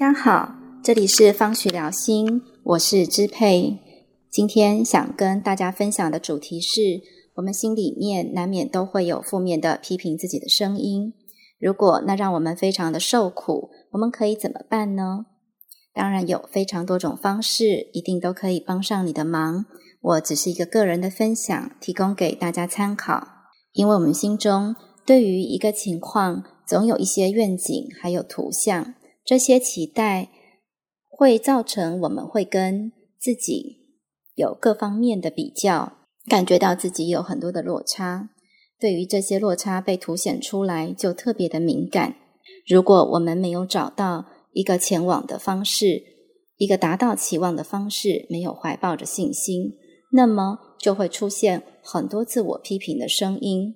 大家好，这里是方许聊心，我是支配。今天想跟大家分享的主题是：我们心里面难免都会有负面的批评自己的声音。如果那让我们非常的受苦，我们可以怎么办呢？当然有非常多种方式，一定都可以帮上你的忙。我只是一个个人的分享，提供给大家参考。因为我们心中对于一个情况，总有一些愿景，还有图像，这些期待会造成我们会跟自己有各方面的比较，感觉到自己有很多的落差。对于这些落差被凸显出来，就特别的敏感。如果我们没有找到一个前往的方式，一个达到期望的方式，没有怀抱着信心，那么就会出现很多自我批评的声音，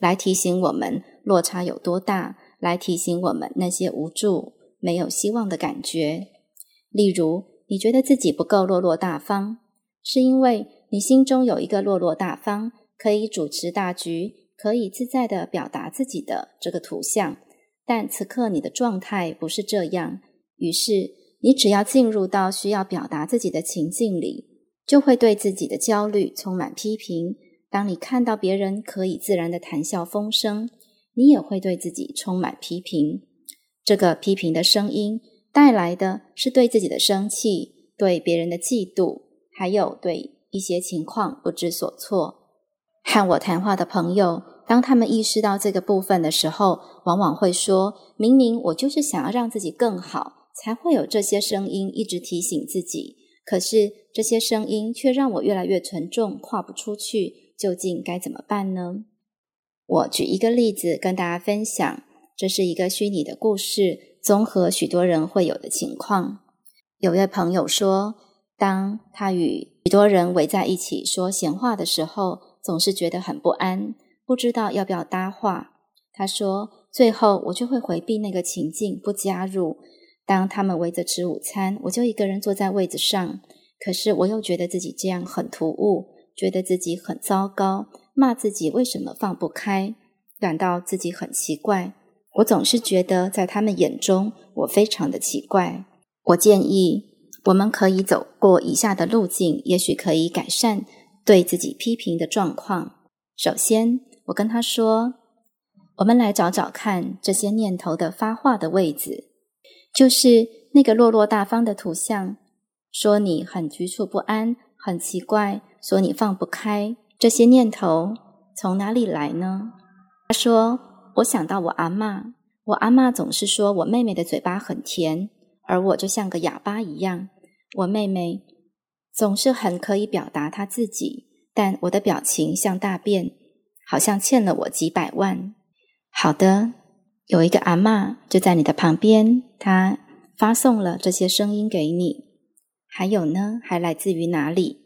来提醒我们落差有多大，来提醒我们那些无助、没有希望的感觉。例如，你觉得自己不够落落大方，是因为你心中有一个落落大方，可以主持大局。可以自在的表达自己的这个图像，但此刻你的状态不是这样。于是，你只要进入到需要表达自己的情境里，就会对自己的焦虑充满批评。当你看到别人可以自然的谈笑风生，你也会对自己充满批评。这个批评的声音带来的是对自己的生气，对别人的嫉妒，还有对一些情况不知所措。和我谈话的朋友，当他们意识到这个部分的时候，往往会说：“明明我就是想要让自己更好，才会有这些声音一直提醒自己。可是这些声音却让我越来越沉重，跨不出去。究竟该怎么办呢？”我举一个例子跟大家分享，这是一个虚拟的故事，综合许多人会有的情况。有位朋友说，当他与许多人围在一起说闲话的时候，总是觉得很不安，不知道要不要搭话。他说：“最后我就会回避那个情境，不加入。当他们围着吃午餐，我就一个人坐在位子上。可是我又觉得自己这样很突兀，觉得自己很糟糕，骂自己为什么放不开，感到自己很奇怪。我总是觉得在他们眼中我非常的奇怪。我建议我们可以走过以下的路径，也许可以改善。”对自己批评的状况，首先，我跟他说：“我们来找找看这些念头的发话的位置，就是那个落落大方的图像。说你很局促不安，很奇怪，说你放不开。这些念头从哪里来呢？”他说：“我想到我阿妈，我阿妈总是说我妹妹的嘴巴很甜，而我就像个哑巴一样。我妹妹。”总是很可以表达她自己，但我的表情像大便，好像欠了我几百万。好的，有一个阿妈就在你的旁边，她发送了这些声音给你。还有呢，还来自于哪里？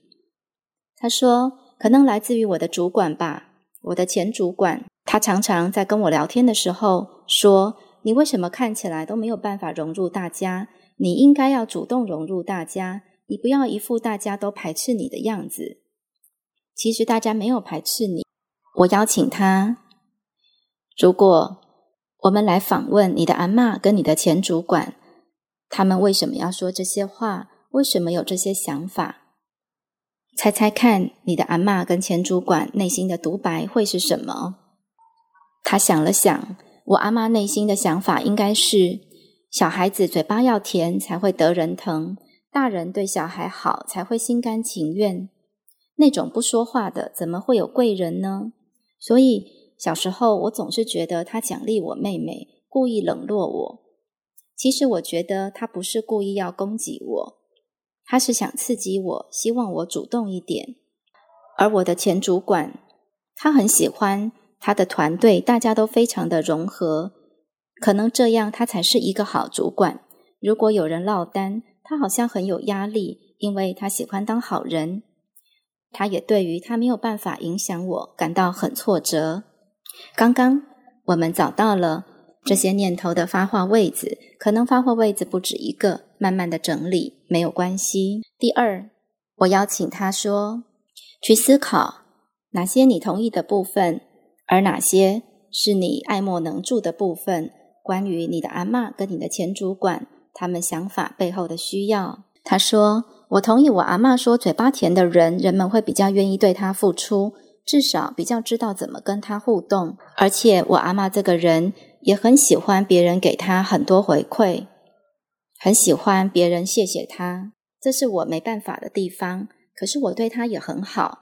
他说，可能来自于我的主管吧，我的前主管。他常常在跟我聊天的时候说：“你为什么看起来都没有办法融入大家？你应该要主动融入大家。”你不要一副大家都排斥你的样子，其实大家没有排斥你。我邀请他，如果我们来访问你的阿妈跟你的前主管，他们为什么要说这些话？为什么有这些想法？猜猜看，你的阿妈跟前主管内心的独白会是什么？他想了想，我阿妈内心的想法应该是：小孩子嘴巴要甜才会得人疼。大人对小孩好才会心甘情愿，那种不说话的怎么会有贵人呢？所以小时候我总是觉得他奖励我妹妹，故意冷落我。其实我觉得他不是故意要攻击我，他是想刺激我，希望我主动一点。而我的前主管，他很喜欢他的团队，大家都非常的融合，可能这样他才是一个好主管。如果有人落单，他好像很有压力，因为他喜欢当好人。他也对于他没有办法影响我感到很挫折。刚刚我们找到了这些念头的发话位置，可能发话位置不止一个，慢慢的整理没有关系。第二，我邀请他说，去思考哪些你同意的部分，而哪些是你爱莫能助的部分。关于你的阿妈跟你的前主管。他们想法背后的需要。他说：“我同意我阿妈说，嘴巴甜的人，人们会比较愿意对他付出，至少比较知道怎么跟他互动。而且我阿妈这个人也很喜欢别人给他很多回馈，很喜欢别人谢谢他，这是我没办法的地方。可是我对他也很好，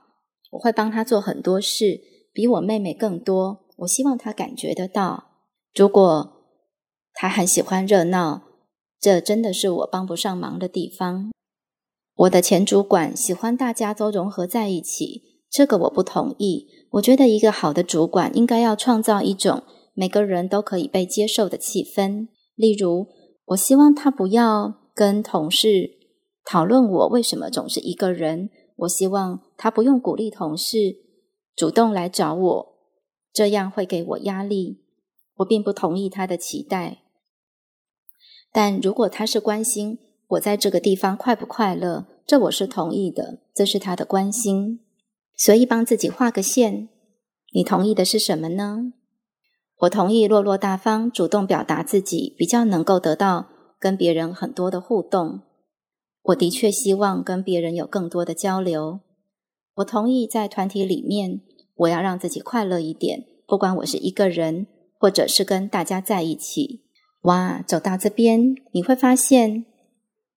我会帮他做很多事，比我妹妹更多。我希望她感觉得到，如果她很喜欢热闹。”这真的是我帮不上忙的地方。我的前主管喜欢大家都融合在一起，这个我不同意。我觉得一个好的主管应该要创造一种每个人都可以被接受的气氛。例如，我希望他不要跟同事讨论我为什么总是一个人。我希望他不用鼓励同事主动来找我，这样会给我压力。我并不同意他的期待。但如果他是关心我在这个地方快不快乐，这我是同意的，这是他的关心。所以帮自己画个线。你同意的是什么呢？我同意落落大方，主动表达自己，比较能够得到跟别人很多的互动。我的确希望跟别人有更多的交流。我同意在团体里面，我要让自己快乐一点，不管我是一个人，或者是跟大家在一起。哇，走到这边，你会发现，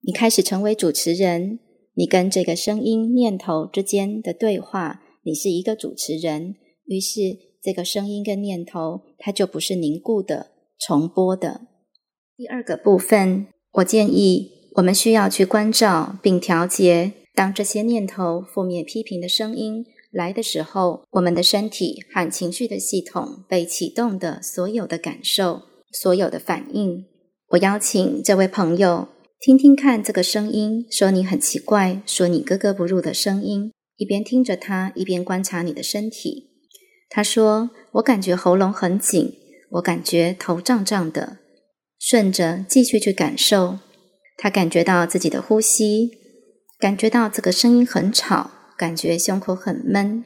你开始成为主持人。你跟这个声音、念头之间的对话，你是一个主持人。于是，这个声音跟念头，它就不是凝固的、重播的。第二个部分，我建议我们需要去关照并调节，当这些念头、负面批评的声音来的时候，我们的身体和情绪的系统被启动的所有的感受。所有的反应，我邀请这位朋友听听看这个声音，说你很奇怪，说你格格不入的声音。一边听着他，一边观察你的身体。他说：“我感觉喉咙很紧，我感觉头胀胀的。”顺着继续去感受，他感觉到自己的呼吸，感觉到这个声音很吵，感觉胸口很闷，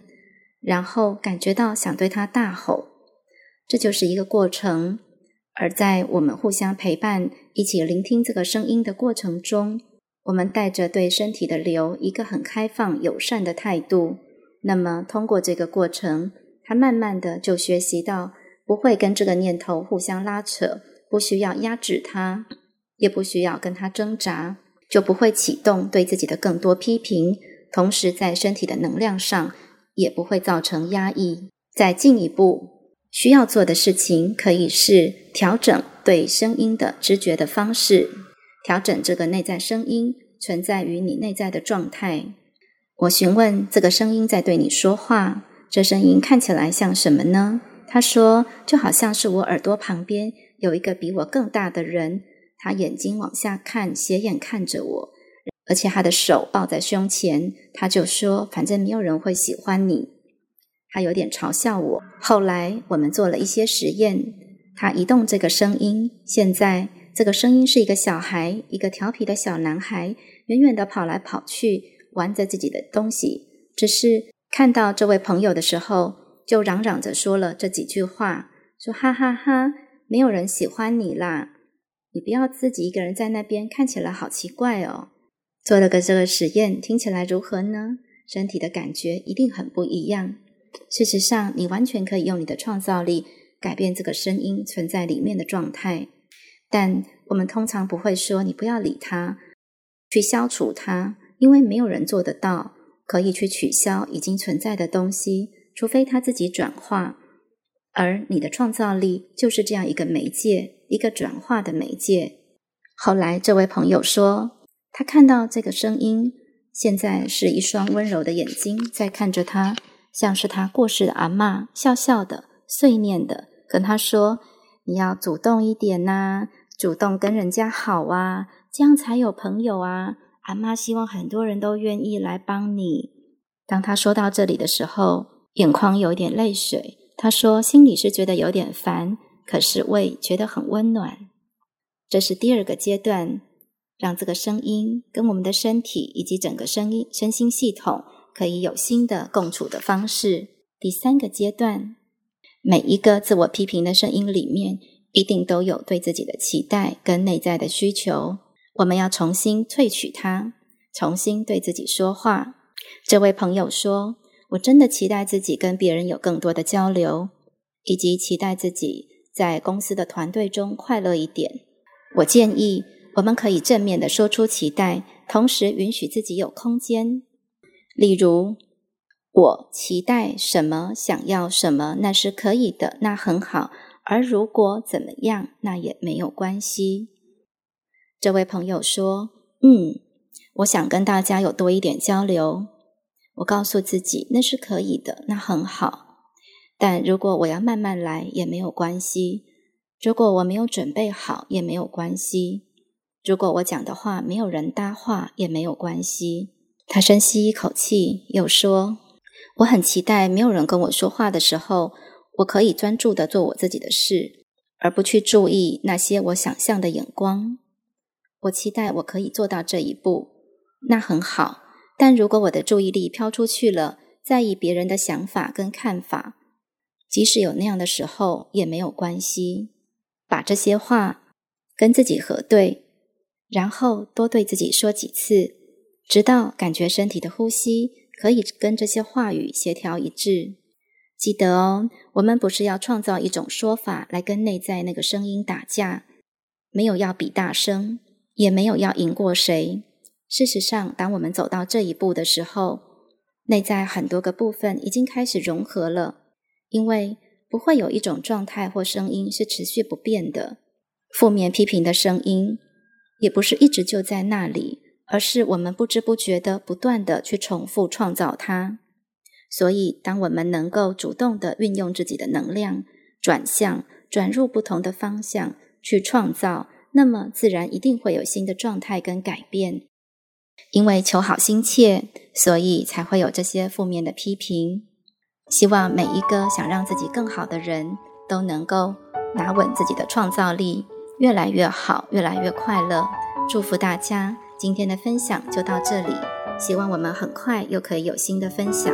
然后感觉到想对他大吼。这就是一个过程。而在我们互相陪伴、一起聆听这个声音的过程中，我们带着对身体的流一个很开放、友善的态度。那么，通过这个过程，他慢慢的就学习到不会跟这个念头互相拉扯，不需要压制它，也不需要跟他挣扎，就不会启动对自己的更多批评。同时，在身体的能量上也不会造成压抑。再进一步。需要做的事情可以是调整对声音的知觉的方式，调整这个内在声音存在于你内在的状态。我询问这个声音在对你说话，这声音看起来像什么呢？他说，就好像是我耳朵旁边有一个比我更大的人，他眼睛往下看，斜眼看着我，而且他的手抱在胸前。他就说，反正没有人会喜欢你。他有点嘲笑我。后来我们做了一些实验，他移动这个声音。现在这个声音是一个小孩，一个调皮的小男孩，远远的跑来跑去，玩着自己的东西。只是看到这位朋友的时候，就嚷嚷着说了这几句话：“说哈哈哈，没有人喜欢你啦！你不要自己一个人在那边，看起来好奇怪哦。”做了个这个实验，听起来如何呢？身体的感觉一定很不一样。事实上，你完全可以用你的创造力改变这个声音存在里面的状态，但我们通常不会说你不要理它，去消除它，因为没有人做得到可以去取消已经存在的东西，除非它自己转化。而你的创造力就是这样一个媒介，一个转化的媒介。后来，这位朋友说，他看到这个声音，现在是一双温柔的眼睛在看着他。像是他过世的阿妈，笑笑的、碎念的跟他说：“你要主动一点呐，主动跟人家好啊，这样才有朋友啊。”阿妈希望很多人都愿意来帮你。当他说到这里的时候，眼眶有点泪水。他说：“心里是觉得有点烦，可是胃觉得很温暖。”这是第二个阶段，让这个声音跟我们的身体以及整个声音身心系统。可以有新的共处的方式。第三个阶段，每一个自我批评的声音里面，一定都有对自己的期待跟内在的需求，我们要重新萃取它，重新对自己说话。这位朋友说：“我真的期待自己跟别人有更多的交流，以及期待自己在公司的团队中快乐一点。”我建议我们可以正面的说出期待，同时允许自己有空间。例如，我期待什么，想要什么，那是可以的，那很好。而如果怎么样，那也没有关系。这位朋友说：“嗯，我想跟大家有多一点交流。”我告诉自己那是可以的，那很好。但如果我要慢慢来，也没有关系。如果我没有准备好，也没有关系。如果我讲的话没有人搭话，也没有关系。他深吸一口气，又说：“我很期待没有人跟我说话的时候。”我可以专注的做我自己的事，而不去注意那些我想象的眼光。我期待我可以做到这一步，那很好。但如果我的注意力飘出去了，在意别人的想法跟看法，即使有那样的时候也没有关系。把这些话跟自己核对，然后多对自己说几次，直到感觉身体的呼吸可以跟这些话语协调一致。记得哦，我们不是要创造一种说法来跟内在那个声音打架，没有要比大声，也没有要赢过谁。事实上，当我们走到这一步的时候，内在很多个部分已经开始融合了，因为不会有一种状态或声音是持续不变的。负面批评的声音也不是一直就在那里，而是我们不知不觉的不断的去重复创造它。所以，当我们能够主动的运用自己的能量，转向、转入不同的方向去创造，那么自然一定会有新的状态跟改变。因为求好心切，所以才会有这些负面的批评。希望每一个想让自己更好的人都能够拿稳自己的创造力，越来越好，越来越快乐。祝福大家！今天的分享就到这里，希望我们很快又可以有新的分享。